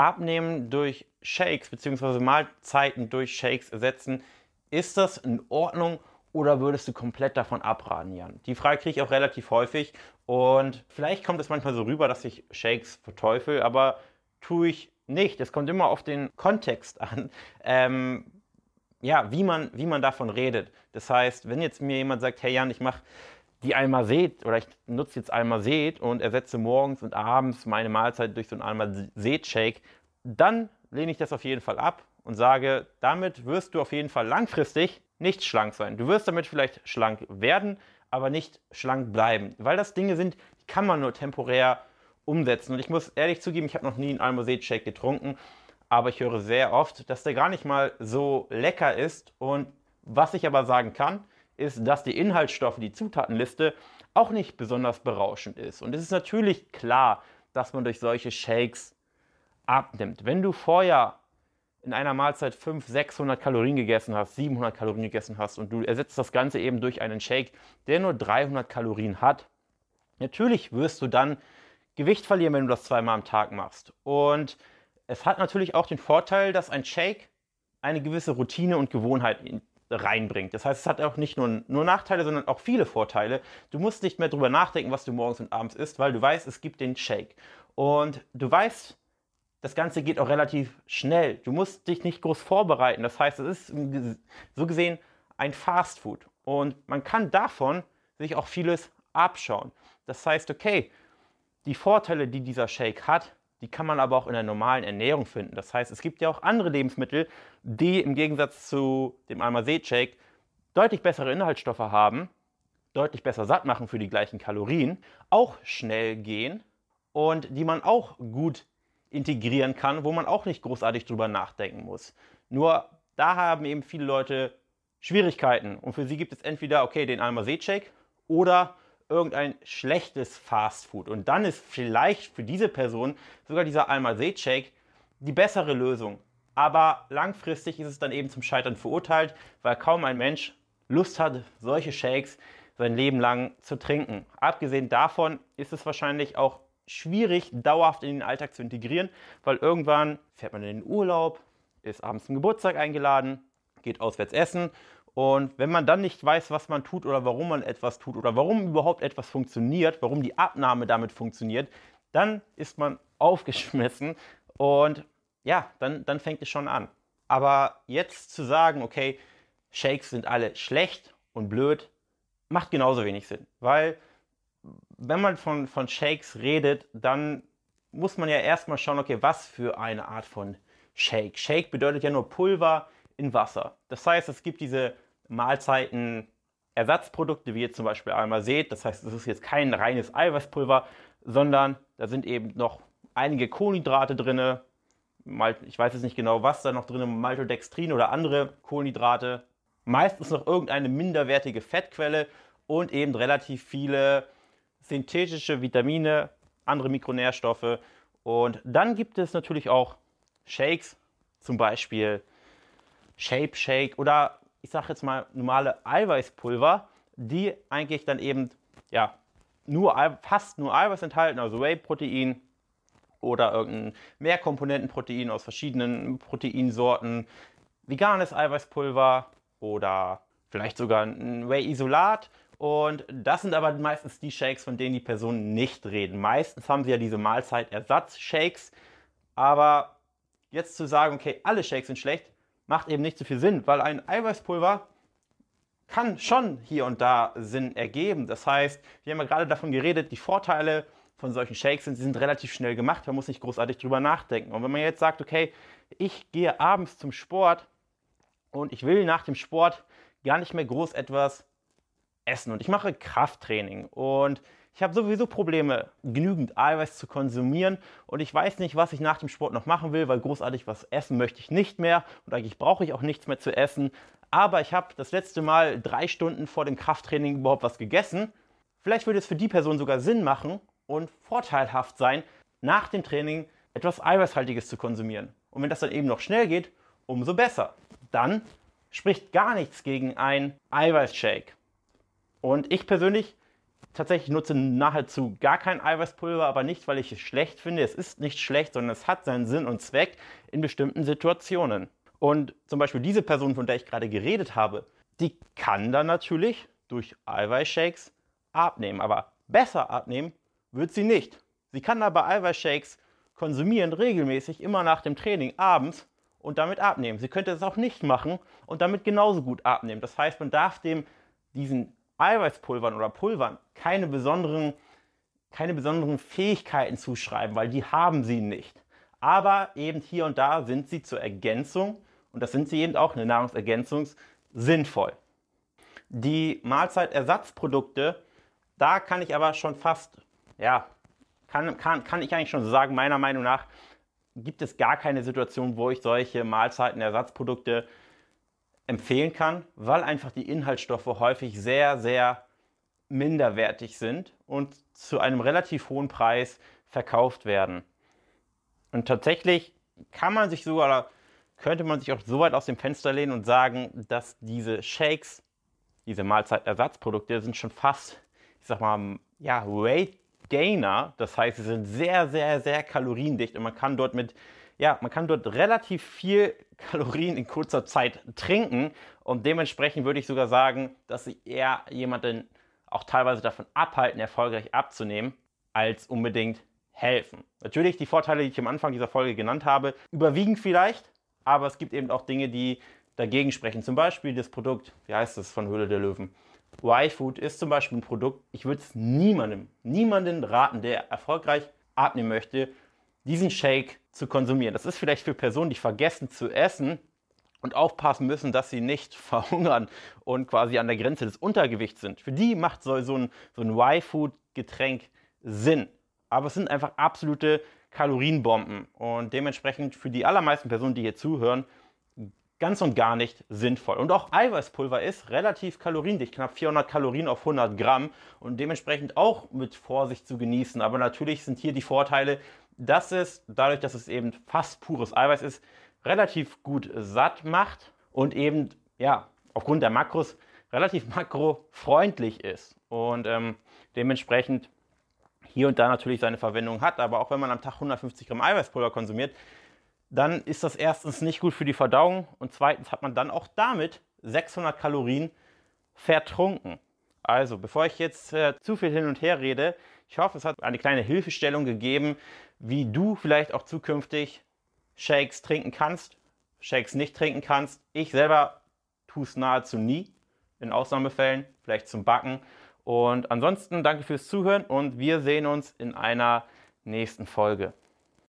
Abnehmen durch Shakes bzw. Mahlzeiten durch Shakes ersetzen, ist das in Ordnung oder würdest du komplett davon abraten, Jan? Die Frage kriege ich auch relativ häufig und vielleicht kommt es manchmal so rüber, dass ich Shakes verteufel, aber tue ich nicht. Es kommt immer auf den Kontext an, ähm, ja, wie man, wie man davon redet. Das heißt, wenn jetzt mir jemand sagt, hey Jan, ich mache die Almazet oder ich nutze jetzt Almazet und ersetze morgens und abends meine Mahlzeit durch so einen Almazet-Shake, dann lehne ich das auf jeden Fall ab und sage, damit wirst du auf jeden Fall langfristig nicht schlank sein. Du wirst damit vielleicht schlank werden, aber nicht schlank bleiben, weil das Dinge sind, die kann man nur temporär umsetzen. Und ich muss ehrlich zugeben, ich habe noch nie einen Almoset-Shake getrunken, aber ich höre sehr oft, dass der gar nicht mal so lecker ist. Und was ich aber sagen kann, ist, dass die Inhaltsstoffe, die Zutatenliste auch nicht besonders berauschend ist. Und es ist natürlich klar, dass man durch solche Shakes abnimmt. Wenn du vorher in einer Mahlzeit 500, 600 Kalorien gegessen hast, 700 Kalorien gegessen hast und du ersetzt das Ganze eben durch einen Shake, der nur 300 Kalorien hat, natürlich wirst du dann Gewicht verlieren, wenn du das zweimal am Tag machst. Und es hat natürlich auch den Vorteil, dass ein Shake eine gewisse Routine und Gewohnheit reinbringt. Das heißt, es hat auch nicht nur, nur Nachteile, sondern auch viele Vorteile. Du musst nicht mehr darüber nachdenken, was du morgens und abends isst, weil du weißt, es gibt den Shake. Und du weißt, das Ganze geht auch relativ schnell. Du musst dich nicht groß vorbereiten. Das heißt, es ist so gesehen ein Fast Food. Und man kann davon sich auch vieles abschauen. Das heißt, okay, die Vorteile, die dieser Shake hat, die kann man aber auch in der normalen Ernährung finden. Das heißt, es gibt ja auch andere Lebensmittel, die im Gegensatz zu dem Almazet-Shake deutlich bessere Inhaltsstoffe haben, deutlich besser satt machen für die gleichen Kalorien, auch schnell gehen und die man auch gut integrieren kann, wo man auch nicht großartig drüber nachdenken muss. Nur da haben eben viele Leute Schwierigkeiten und für sie gibt es entweder, okay, den Almazet-Shake oder irgendein schlechtes Fastfood. Und dann ist vielleicht für diese Person sogar dieser Almazet-Shake die bessere Lösung. Aber langfristig ist es dann eben zum Scheitern verurteilt, weil kaum ein Mensch Lust hat, solche Shakes sein Leben lang zu trinken. Abgesehen davon ist es wahrscheinlich auch schwierig, dauerhaft in den Alltag zu integrieren, weil irgendwann fährt man in den Urlaub, ist abends zum Geburtstag eingeladen, geht auswärts essen und wenn man dann nicht weiß, was man tut oder warum man etwas tut oder warum überhaupt etwas funktioniert, warum die Abnahme damit funktioniert, dann ist man aufgeschmissen und ja, dann, dann fängt es schon an. Aber jetzt zu sagen, okay, Shakes sind alle schlecht und blöd, macht genauso wenig Sinn, weil wenn man von, von Shakes redet, dann muss man ja erstmal schauen, okay, was für eine Art von Shake. Shake bedeutet ja nur Pulver in Wasser. Das heißt, es gibt diese Mahlzeiten Ersatzprodukte, wie jetzt zum Beispiel Almazet. Das heißt, es ist jetzt kein reines Eiweißpulver, sondern da sind eben noch einige Kohlenhydrate drin. Ich weiß jetzt nicht genau, was da noch drin ist, Maltodextrin oder andere Kohlenhydrate. Meistens noch irgendeine minderwertige Fettquelle und eben relativ viele synthetische Vitamine, andere Mikronährstoffe. Und dann gibt es natürlich auch Shakes, zum Beispiel Shape Shake oder ich sage jetzt mal normale Eiweißpulver, die eigentlich dann eben ja nur fast nur Eiweiß enthalten, also Whey-Protein oder irgendein Mehrkomponentenprotein aus verschiedenen Proteinsorten, veganes Eiweißpulver oder vielleicht sogar ein Whey-Isolat und das sind aber meistens die Shakes, von denen die Personen nicht reden. Meistens haben sie ja diese Mahlzeitersatz-Shakes. Aber jetzt zu sagen, okay, alle Shakes sind schlecht, macht eben nicht so viel Sinn, weil ein Eiweißpulver kann schon hier und da Sinn ergeben. Das heißt, wir haben ja gerade davon geredet, die Vorteile von solchen Shakes sind, sie sind relativ schnell gemacht, man muss nicht großartig drüber nachdenken. Und wenn man jetzt sagt, okay, ich gehe abends zum Sport und ich will nach dem Sport gar nicht mehr groß etwas essen und ich mache Krafttraining und ich habe sowieso Probleme, genügend Eiweiß zu konsumieren und ich weiß nicht, was ich nach dem Sport noch machen will, weil großartig was essen möchte ich nicht mehr und eigentlich brauche ich auch nichts mehr zu essen. Aber ich habe das letzte Mal drei Stunden vor dem Krafttraining überhaupt was gegessen. Vielleicht würde es für die Person sogar Sinn machen und vorteilhaft sein, nach dem Training etwas Eiweißhaltiges zu konsumieren. Und wenn das dann eben noch schnell geht, umso besser. Dann spricht gar nichts gegen ein Eiweißshake. Und ich persönlich tatsächlich nutze nahezu gar kein Eiweißpulver, aber nicht, weil ich es schlecht finde. Es ist nicht schlecht, sondern es hat seinen Sinn und Zweck in bestimmten Situationen. Und zum Beispiel diese Person, von der ich gerade geredet habe, die kann dann natürlich durch Eiweißshakes abnehmen. Aber besser abnehmen wird sie nicht. Sie kann aber Eiweißshakes konsumieren, regelmäßig, immer nach dem Training, abends und damit abnehmen. Sie könnte es auch nicht machen und damit genauso gut abnehmen. Das heißt, man darf dem diesen Eiweißpulvern oder Pulvern keine besonderen, keine besonderen Fähigkeiten zuschreiben, weil die haben sie nicht. Aber eben hier und da sind sie zur Ergänzung, und das sind sie eben auch, eine Nahrungsergänzung, sinnvoll. Die Mahlzeitersatzprodukte, da kann ich aber schon fast, ja, kann, kann, kann ich eigentlich schon sagen, meiner Meinung nach gibt es gar keine Situation, wo ich solche Mahlzeitenersatzprodukte empfehlen kann, weil einfach die Inhaltsstoffe häufig sehr, sehr minderwertig sind und zu einem relativ hohen Preis verkauft werden. Und tatsächlich kann man sich sogar, könnte man sich auch so weit aus dem Fenster lehnen und sagen, dass diese Shakes, diese Mahlzeitersatzprodukte, sind schon fast, ich sag mal, ja, Weight Gainer. Das heißt, sie sind sehr, sehr, sehr kaloriendicht und man kann dort mit ja, man kann dort relativ viel Kalorien in kurzer Zeit trinken und dementsprechend würde ich sogar sagen, dass sie eher jemanden auch teilweise davon abhalten, erfolgreich abzunehmen, als unbedingt helfen. Natürlich, die Vorteile, die ich am Anfang dieser Folge genannt habe, überwiegen vielleicht, aber es gibt eben auch Dinge, die dagegen sprechen. Zum Beispiel das Produkt, wie heißt es von Höhle der Löwen? Y-Food ist zum Beispiel ein Produkt, ich würde es niemandem, niemanden raten, der erfolgreich abnehmen möchte, diesen Shake zu konsumieren. Das ist vielleicht für Personen, die vergessen zu essen und aufpassen müssen, dass sie nicht verhungern und quasi an der Grenze des Untergewichts sind. Für die macht so, ein, so ein Y-Food-Getränk Sinn. Aber es sind einfach absolute Kalorienbomben und dementsprechend für die allermeisten Personen, die hier zuhören, ganz und gar nicht sinnvoll. Und auch Eiweißpulver ist relativ kaloriendicht, knapp 400 Kalorien auf 100 Gramm und dementsprechend auch mit Vorsicht zu genießen. Aber natürlich sind hier die Vorteile, dass es, dadurch, dass es eben fast pures Eiweiß ist, relativ gut satt macht und eben, ja, aufgrund der Makros relativ makrofreundlich ist und ähm, dementsprechend hier und da natürlich seine Verwendung hat. Aber auch wenn man am Tag 150 Gramm Eiweißpulver konsumiert, dann ist das erstens nicht gut für die Verdauung und zweitens hat man dann auch damit 600 Kalorien vertrunken. Also, bevor ich jetzt äh, zu viel hin und her rede, ich hoffe, es hat eine kleine Hilfestellung gegeben, wie du vielleicht auch zukünftig Shakes trinken kannst, Shakes nicht trinken kannst. Ich selber tue es nahezu nie, in Ausnahmefällen, vielleicht zum Backen. Und ansonsten danke fürs Zuhören und wir sehen uns in einer nächsten Folge.